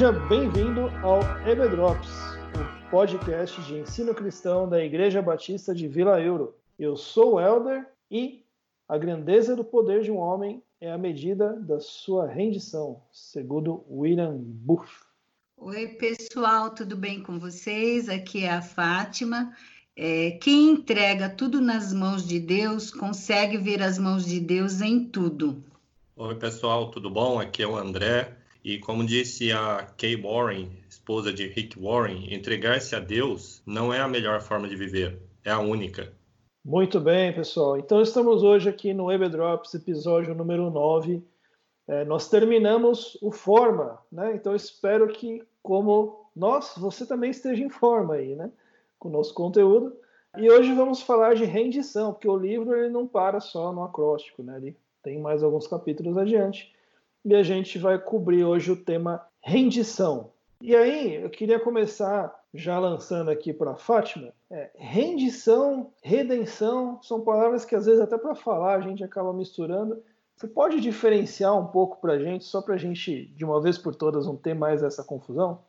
Seja bem-vindo ao EBDrops, o podcast de ensino cristão da Igreja Batista de Vila Euro. Eu sou o Elder e a grandeza do poder de um homem é a medida da sua rendição, segundo William Booth. Oi, pessoal, tudo bem com vocês? Aqui é a Fátima. É, quem entrega tudo nas mãos de Deus consegue ver as mãos de Deus em tudo. Oi, pessoal, tudo bom? Aqui é o André. E como disse a Kay Warren, esposa de Rick Warren, entregar-se a Deus não é a melhor forma de viver, é a única. Muito bem, pessoal. Então estamos hoje aqui no Web Drops, episódio número 9. É, nós terminamos o Forma, né? Então espero que, como nós, você também esteja em forma aí, né? Com o nosso conteúdo. E hoje vamos falar de rendição, porque o livro ele não para só no acróstico, né? Ele tem mais alguns capítulos adiante e a gente vai cobrir hoje o tema rendição. E aí, eu queria começar já lançando aqui para Fátima. É, rendição, redenção são palavras que às vezes até para falar a gente acaba misturando. Você pode diferenciar um pouco para a gente, só para a gente, de uma vez por todas, não ter mais essa confusão?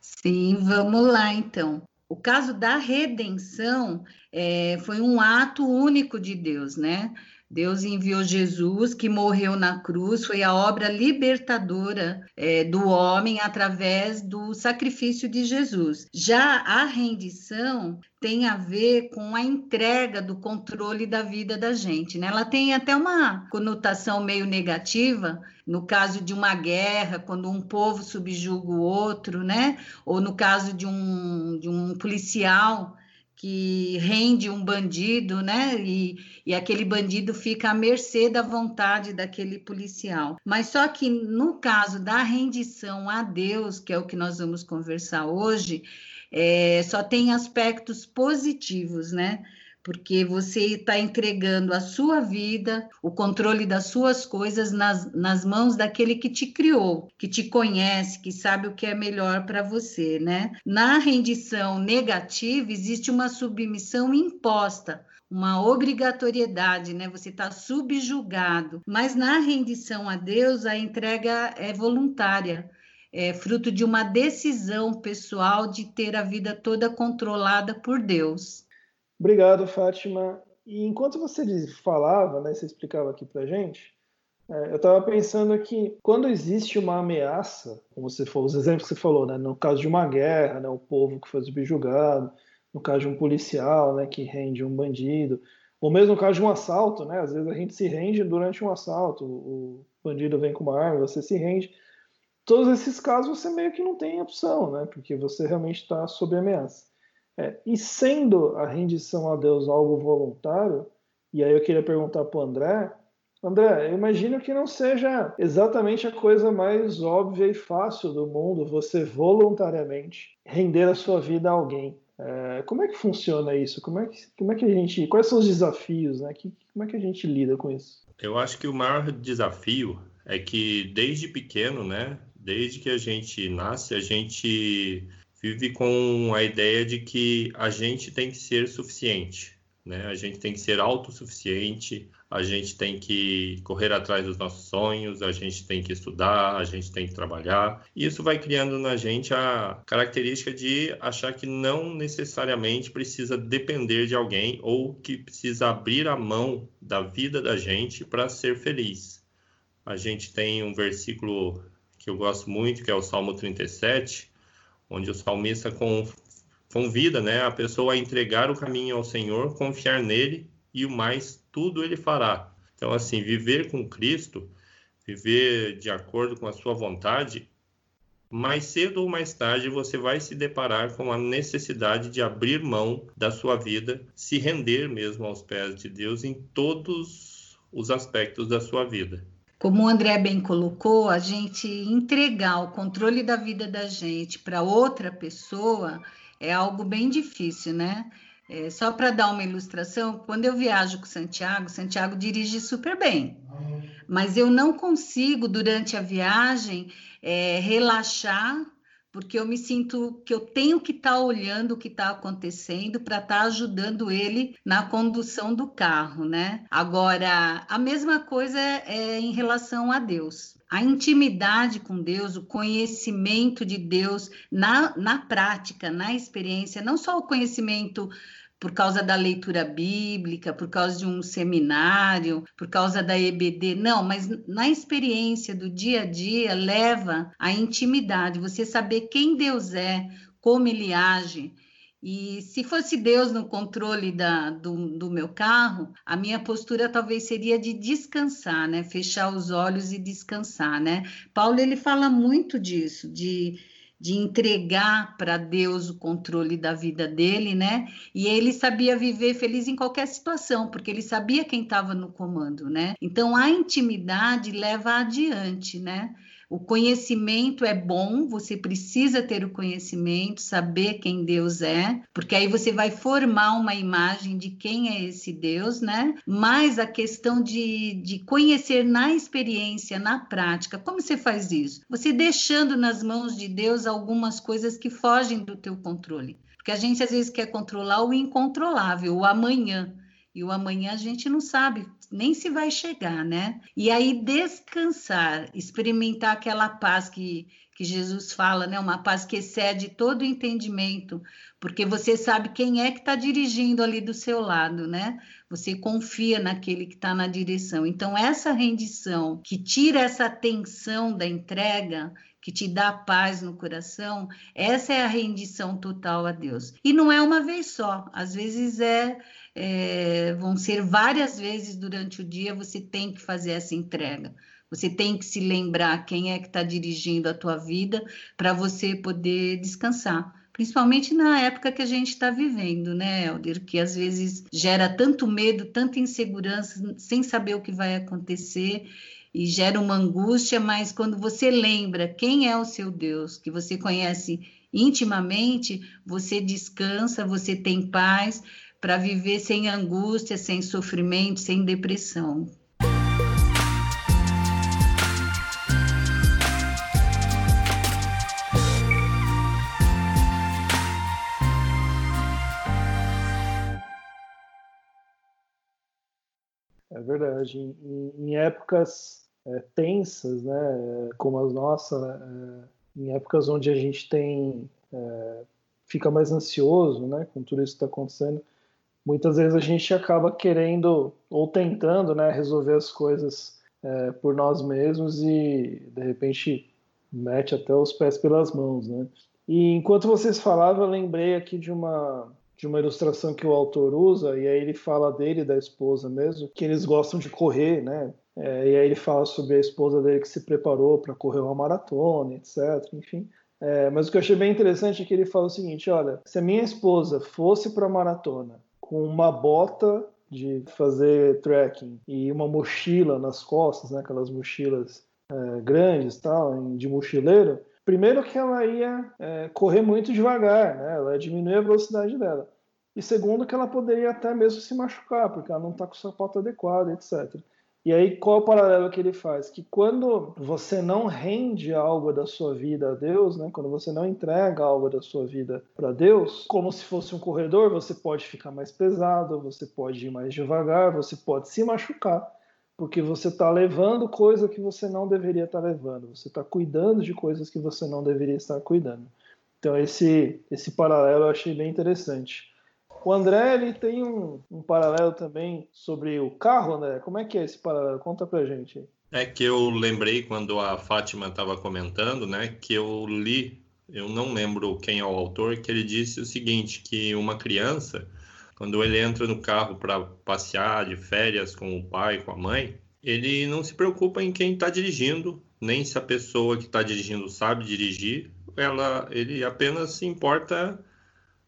Sim, vamos lá então. O caso da redenção é, foi um ato único de Deus, né? Deus enviou Jesus, que morreu na cruz, foi a obra libertadora é, do homem através do sacrifício de Jesus. Já a rendição tem a ver com a entrega do controle da vida da gente. Né? Ela tem até uma conotação meio negativa, no caso de uma guerra, quando um povo subjuga o outro, né? ou no caso de um, de um policial que rende um bandido, né? E, e aquele bandido fica à mercê da vontade daquele policial. Mas só que no caso da rendição a Deus, que é o que nós vamos conversar hoje, é, só tem aspectos positivos, né? Porque você está entregando a sua vida, o controle das suas coisas nas, nas mãos daquele que te criou, que te conhece, que sabe o que é melhor para você, né? Na rendição negativa existe uma submissão imposta, uma obrigatoriedade, né? Você está subjugado. Mas na rendição a Deus, a entrega é voluntária. É fruto de uma decisão pessoal de ter a vida toda controlada por Deus. Obrigado, Fátima. E enquanto você falava, né, você explicava aqui para gente, é, eu estava pensando que quando existe uma ameaça, como você falou, os exemplos que você falou, né, no caso de uma guerra, né, o povo que foi subjugado, no caso de um policial, né, que rende um bandido, ou mesmo no caso de um assalto, né, às vezes a gente se rende durante um assalto, o bandido vem com uma arma, você se rende. Todos esses casos você meio que não tem opção, né, porque você realmente está sob ameaça. É, e sendo a rendição a Deus algo voluntário, e aí eu queria perguntar para o André, André, eu imagino que não seja exatamente a coisa mais óbvia e fácil do mundo você voluntariamente render a sua vida a alguém. É, como é que funciona isso? Como é que, como é que a gente. Quais são os desafios? Né? Que, como é que a gente lida com isso? Eu acho que o maior desafio é que desde pequeno, né? Desde que a gente nasce, a gente vive com a ideia de que a gente tem que ser suficiente, né? A gente tem que ser autossuficiente, a gente tem que correr atrás dos nossos sonhos, a gente tem que estudar, a gente tem que trabalhar. E isso vai criando na gente a característica de achar que não necessariamente precisa depender de alguém ou que precisa abrir a mão da vida da gente para ser feliz. A gente tem um versículo que eu gosto muito, que é o Salmo 37, onde o salmista convida né, a pessoa a entregar o caminho ao Senhor, confiar nele e o mais tudo ele fará. Então, assim, viver com Cristo, viver de acordo com a sua vontade, mais cedo ou mais tarde você vai se deparar com a necessidade de abrir mão da sua vida, se render mesmo aos pés de Deus em todos os aspectos da sua vida. Como o André bem colocou, a gente entregar o controle da vida da gente para outra pessoa é algo bem difícil, né? É, só para dar uma ilustração, quando eu viajo com Santiago, Santiago dirige super bem, mas eu não consigo, durante a viagem, é, relaxar porque eu me sinto que eu tenho que estar tá olhando o que está acontecendo para estar tá ajudando ele na condução do carro, né? Agora, a mesma coisa é, em relação a Deus. A intimidade com Deus, o conhecimento de Deus na, na prática, na experiência, não só o conhecimento por causa da leitura bíblica, por causa de um seminário, por causa da EBD. Não, mas na experiência do dia a dia leva à intimidade, você saber quem Deus é, como ele age. E se fosse Deus no controle da, do, do meu carro, a minha postura talvez seria de descansar, né? Fechar os olhos e descansar, né? Paulo ele fala muito disso, de de entregar para Deus o controle da vida dele, né? E ele sabia viver feliz em qualquer situação, porque ele sabia quem estava no comando, né? Então a intimidade leva adiante, né? O conhecimento é bom, você precisa ter o conhecimento, saber quem Deus é, porque aí você vai formar uma imagem de quem é esse Deus, né? Mas a questão de, de conhecer na experiência, na prática, como você faz isso? Você deixando nas mãos de Deus algumas coisas que fogem do teu controle. Porque a gente às vezes quer controlar o incontrolável, o amanhã. E o amanhã a gente não sabe nem se vai chegar, né? E aí descansar, experimentar aquela paz que, que Jesus fala, né? Uma paz que excede todo entendimento, porque você sabe quem é que está dirigindo ali do seu lado, né? Você confia naquele que está na direção. Então, essa rendição que tira essa tensão da entrega, que te dá paz no coração, essa é a rendição total a Deus. E não é uma vez só, às vezes é é, vão ser várias vezes durante o dia, você tem que fazer essa entrega. Você tem que se lembrar quem é que está dirigindo a tua vida para você poder descansar. Principalmente na época que a gente está vivendo, né, Helder? Que às vezes gera tanto medo, tanta insegurança, sem saber o que vai acontecer e gera uma angústia, mas quando você lembra quem é o seu Deus, que você conhece intimamente, você descansa, você tem paz, para viver sem angústia, sem sofrimento, sem depressão. É verdade. Em, em épocas é, tensas, né, como as nossas, é, em épocas onde a gente tem é, fica mais ansioso, né, com tudo isso que está acontecendo, muitas vezes a gente acaba querendo ou tentando né, resolver as coisas é, por nós mesmos e de repente mete até os pés pelas mãos, né? E enquanto vocês falavam, eu lembrei aqui de uma de uma ilustração que o autor usa e aí ele fala dele da esposa mesmo que eles gostam de correr, né? É, e aí ele fala sobre a esposa dele que se preparou para correr uma maratona, etc. Enfim. É, mas o que eu achei bem interessante é que ele fala o seguinte: olha, se a minha esposa fosse para a maratona com uma bota de fazer trekking e uma mochila nas costas, né, aquelas mochilas é, grandes, tal, de mochileiro, primeiro que ela ia é, correr muito devagar, né, ela ia diminuir a velocidade dela. E segundo que ela poderia até mesmo se machucar, porque ela não está com o sapato adequado, etc. E aí, qual o paralelo que ele faz? Que quando você não rende algo da sua vida a Deus, né? quando você não entrega algo da sua vida para Deus, como se fosse um corredor, você pode ficar mais pesado, você pode ir mais devagar, você pode se machucar, porque você está levando coisa que você não deveria estar tá levando, você está cuidando de coisas que você não deveria estar cuidando. Então, esse, esse paralelo eu achei bem interessante. O André ele tem um, um, paralelo também sobre o carro, André. Como é que é esse paralelo? Conta pra gente. É que eu lembrei quando a Fátima estava comentando, né, que eu li, eu não lembro quem é o autor, que ele disse o seguinte, que uma criança, quando ele entra no carro para passear de férias com o pai, com a mãe, ele não se preocupa em quem está dirigindo, nem se a pessoa que está dirigindo sabe dirigir, ela, ele apenas se importa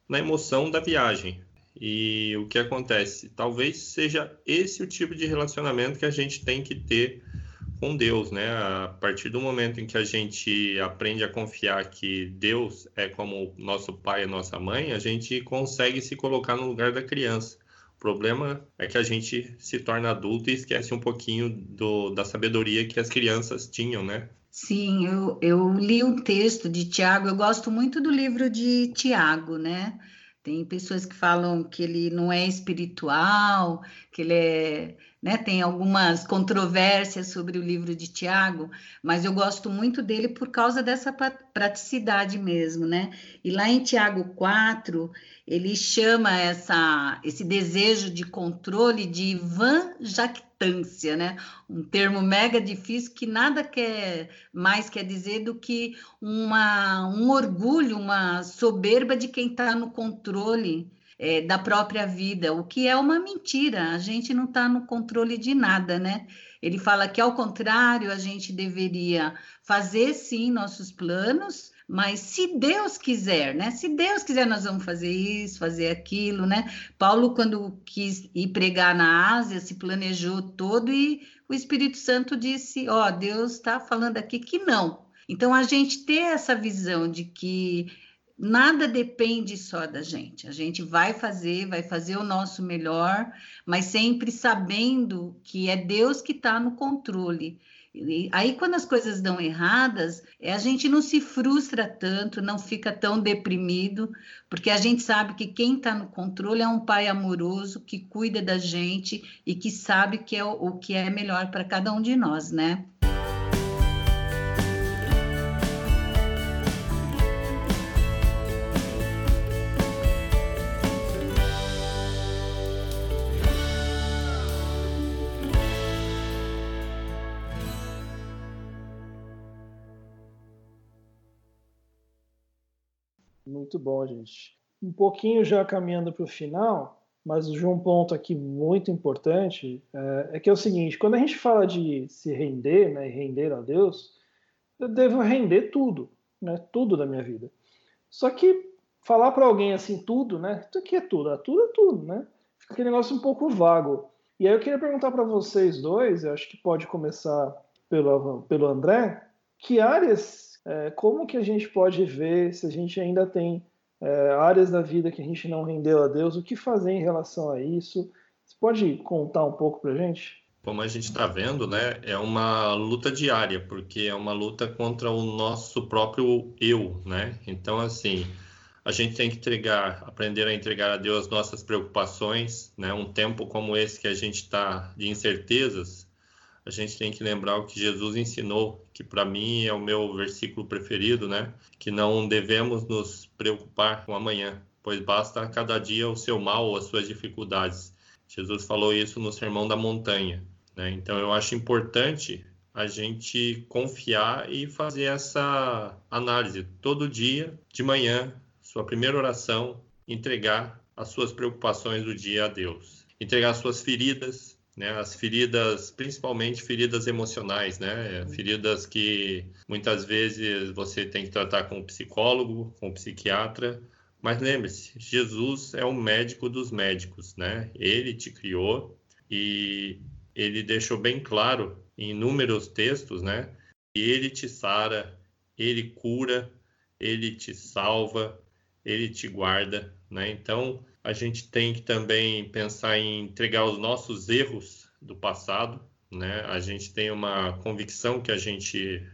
na emoção da viagem. E o que acontece? Talvez seja esse o tipo de relacionamento que a gente tem que ter com Deus, né? A partir do momento em que a gente aprende a confiar que Deus é como nosso pai e nossa mãe, a gente consegue se colocar no lugar da criança. O problema é que a gente se torna adulto e esquece um pouquinho do, da sabedoria que as crianças tinham, né? Sim, eu, eu li um texto de Tiago, eu gosto muito do livro de Tiago, né? Tem pessoas que falam que ele não é espiritual, que ele é né? Tem algumas controvérsias sobre o livro de Tiago, mas eu gosto muito dele por causa dessa praticidade mesmo, né? E lá em Tiago 4, ele chama essa, esse desejo de controle de van jactância, né? Um termo mega difícil que nada quer mais quer dizer do que uma, um orgulho, uma soberba de quem está no controle é, da própria vida, o que é uma mentira. A gente não está no controle de nada, né? Ele fala que, ao contrário, a gente deveria fazer sim nossos planos, mas se Deus quiser, né? Se Deus quiser, nós vamos fazer isso, fazer aquilo, né? Paulo, quando quis ir pregar na Ásia, se planejou todo e o Espírito Santo disse: Ó, oh, Deus está falando aqui que não. Então, a gente ter essa visão de que nada depende só da gente. A gente vai fazer, vai fazer o nosso melhor, mas sempre sabendo que é Deus que está no controle. E aí, quando as coisas dão erradas, é, a gente não se frustra tanto, não fica tão deprimido, porque a gente sabe que quem está no controle é um pai amoroso que cuida da gente e que sabe que é o, o que é melhor para cada um de nós, né? Muito bom, gente. Um pouquinho já caminhando para o final, mas de um ponto aqui muito importante é, é, que é o seguinte: quando a gente fala de se render, né, render a Deus, eu devo render tudo, né, tudo da minha vida. Só que falar para alguém assim tudo, né, isso aqui é tudo, é tudo é tudo, né? Fica aquele negócio um pouco vago. E aí eu queria perguntar para vocês dois, eu acho que pode começar pelo, pelo André, que áreas é, como que a gente pode ver se a gente ainda tem é, áreas da vida que a gente não rendeu a Deus, o que fazer em relação a isso? Você pode contar um pouco para a gente? Como a gente está vendo, né, é uma luta diária, porque é uma luta contra o nosso próprio eu, né? Então, assim, a gente tem que entregar, aprender a entregar a Deus nossas preocupações, né? Um tempo como esse que a gente está de incertezas, a gente tem que lembrar o que Jesus ensinou, que para mim é o meu versículo preferido, né? Que não devemos nos preocupar com amanhã, pois basta cada dia o seu mal ou as suas dificuldades. Jesus falou isso no Sermão da Montanha, né? Então eu acho importante a gente confiar e fazer essa análise todo dia, de manhã, sua primeira oração, entregar as suas preocupações do dia a Deus, entregar suas feridas, né, as feridas, principalmente feridas emocionais, né, feridas que muitas vezes você tem que tratar com o psicólogo, com o psiquiatra, mas lembre-se, Jesus é o médico dos médicos, né? Ele te criou e ele deixou bem claro em inúmeros textos, né? Que ele te sara, ele cura, ele te salva, ele te guarda, né? Então, a gente tem que também pensar em entregar os nossos erros do passado, né? A gente tem uma convicção que a gente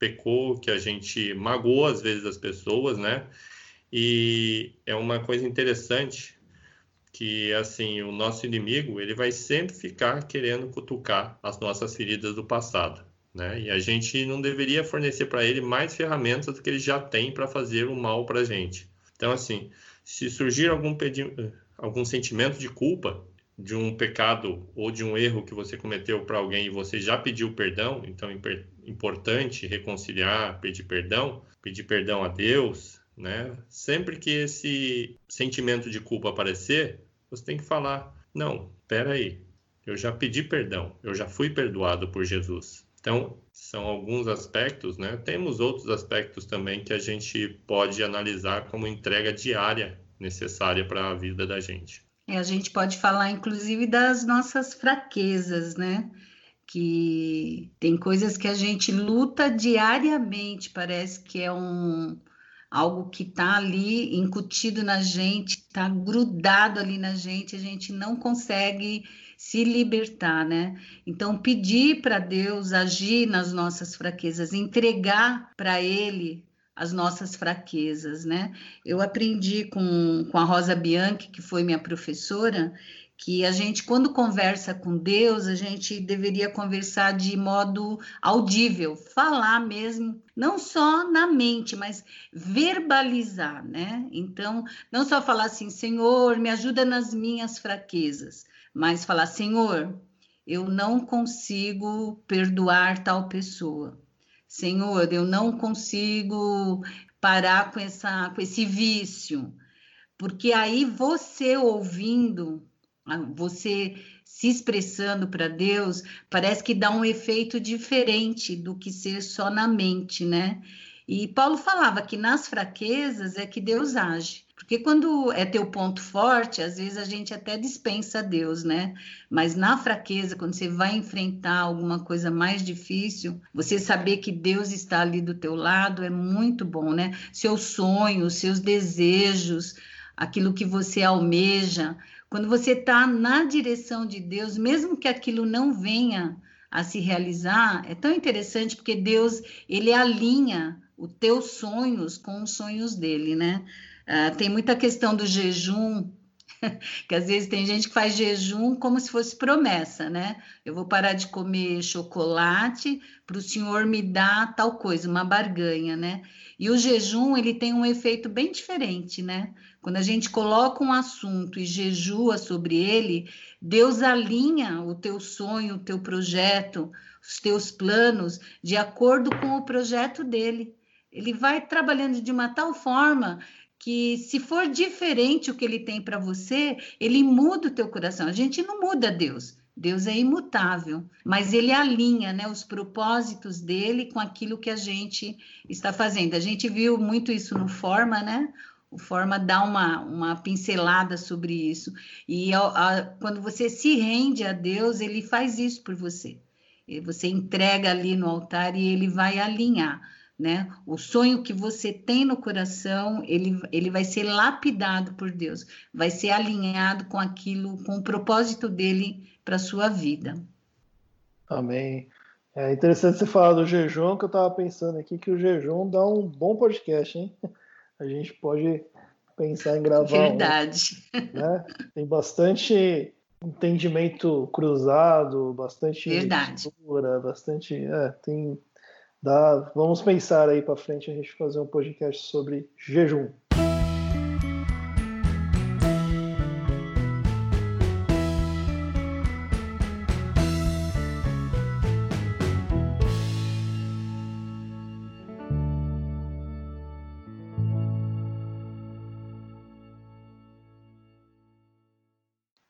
pecou, que a gente magoou às vezes as pessoas, né? E é uma coisa interessante que assim o nosso inimigo ele vai sempre ficar querendo cutucar as nossas feridas do passado, né? E a gente não deveria fornecer para ele mais ferramentas do que ele já tem para fazer o mal para a gente. Então assim, se surgir algum, algum sentimento de culpa de um pecado ou de um erro que você cometeu para alguém e você já pediu perdão, então é importante reconciliar, pedir perdão, pedir perdão a Deus, né? Sempre que esse sentimento de culpa aparecer, você tem que falar: não, espera aí, eu já pedi perdão, eu já fui perdoado por Jesus. Então, são alguns aspectos, né? Temos outros aspectos também que a gente pode analisar como entrega diária necessária para a vida da gente. É, a gente pode falar, inclusive, das nossas fraquezas, né? Que tem coisas que a gente luta diariamente, parece que é um algo que está ali incutido na gente, está grudado ali na gente, a gente não consegue se libertar, né? Então, pedir para Deus agir nas nossas fraquezas, entregar para Ele as nossas fraquezas, né? Eu aprendi com, com a Rosa Bianchi, que foi minha professora, que a gente, quando conversa com Deus, a gente deveria conversar de modo audível, falar mesmo, não só na mente, mas verbalizar, né? Então, não só falar assim, Senhor, me ajuda nas minhas fraquezas, mas falar, Senhor, eu não consigo perdoar tal pessoa. Senhor, eu não consigo parar com, essa, com esse vício. Porque aí você ouvindo você se expressando para Deus, parece que dá um efeito diferente do que ser só na mente, né? E Paulo falava que nas fraquezas é que Deus age. Porque quando é teu ponto forte, às vezes a gente até dispensa Deus, né? Mas na fraqueza, quando você vai enfrentar alguma coisa mais difícil, você saber que Deus está ali do teu lado é muito bom, né? Seus sonhos, seus desejos, aquilo que você almeja, quando você está na direção de Deus, mesmo que aquilo não venha a se realizar, é tão interessante porque Deus ele alinha os teus sonhos com os sonhos dele, né? Uh, tem muita questão do jejum, que às vezes tem gente que faz jejum como se fosse promessa, né? Eu vou parar de comer chocolate para o senhor me dar tal coisa, uma barganha, né? E o jejum ele tem um efeito bem diferente, né? Quando a gente coloca um assunto e jejua sobre ele, Deus alinha o teu sonho, o teu projeto, os teus planos de acordo com o projeto dele. Ele vai trabalhando de uma tal forma que se for diferente o que ele tem para você, ele muda o teu coração. A gente não muda Deus. Deus é imutável, mas ele alinha né, os propósitos dele com aquilo que a gente está fazendo. A gente viu muito isso no Forma, né? O Forma dá uma, uma pincelada sobre isso. E a, a, quando você se rende a Deus, ele faz isso por você. Você entrega ali no altar e ele vai alinhar. Né? O sonho que você tem no coração, ele, ele vai ser lapidado por Deus, vai ser alinhado com aquilo, com o propósito dele para sua vida. Amém. É interessante você falar do jejum, que eu estava pensando aqui que o jejum dá um bom podcast, hein? A gente pode pensar em gravar. Verdade. Um, né? Tem bastante entendimento cruzado, bastante Verdade. Leitura, bastante, é, tem dá, vamos pensar aí para frente a gente fazer um podcast sobre jejum.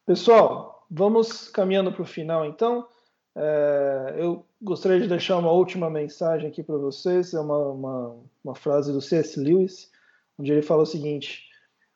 Pessoal, vamos caminhando para o final então. É, eu gostaria de deixar uma última mensagem aqui para vocês. É uma, uma, uma frase do C.S. Lewis, onde ele fala o seguinte: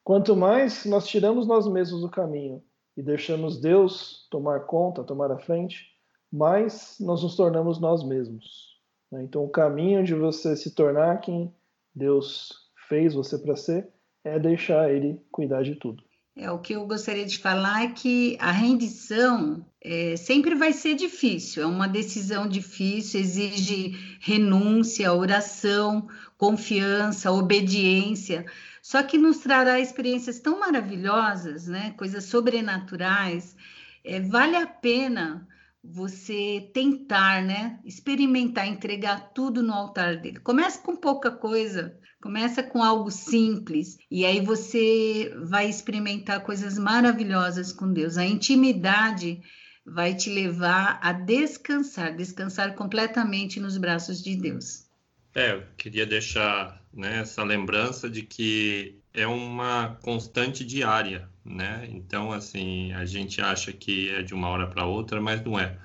Quanto mais nós tiramos nós mesmos do caminho e deixamos Deus tomar conta, tomar a frente, mais nós nos tornamos nós mesmos. Né? Então, o caminho de você se tornar quem Deus fez você para ser é deixar Ele cuidar de tudo. É, o que eu gostaria de falar é que a rendição é, sempre vai ser difícil, é uma decisão difícil, exige renúncia, oração, confiança, obediência, só que nos trará experiências tão maravilhosas, né? coisas sobrenaturais. É, vale a pena você tentar, né? Experimentar, entregar tudo no altar dele. Começa com pouca coisa, começa com algo simples e aí você vai experimentar coisas maravilhosas com Deus. A intimidade vai te levar a descansar, descansar completamente nos braços de Deus. É, eu queria deixar né, essa lembrança de que é uma constante diária, né? Então, assim, a gente acha que é de uma hora para outra, mas não é.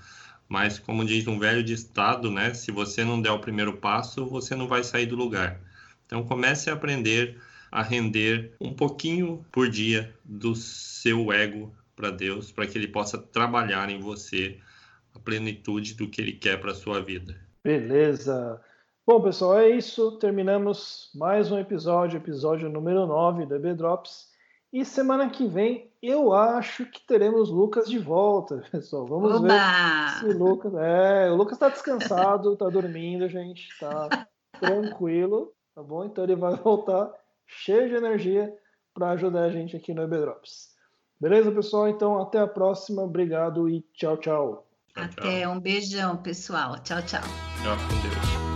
Mas, como diz um velho ditado, né? Se você não der o primeiro passo, você não vai sair do lugar. Então, comece a aprender a render um pouquinho por dia do seu ego para Deus, para que Ele possa trabalhar em você a plenitude do que Ele quer para a sua vida. Beleza. Bom, pessoal, é isso. Terminamos mais um episódio, episódio número 9 do EB Drops. E semana que vem eu acho que teremos Lucas de volta, pessoal. Vamos Oba! ver se o Lucas. É, o Lucas está descansado, está dormindo, gente. Está tranquilo, tá bom? Então ele vai voltar cheio de energia para ajudar a gente aqui no EB Beleza, pessoal? Então até a próxima. Obrigado e tchau, tchau. Até, um beijão, pessoal. Tchau, tchau. Tchau, com Deus.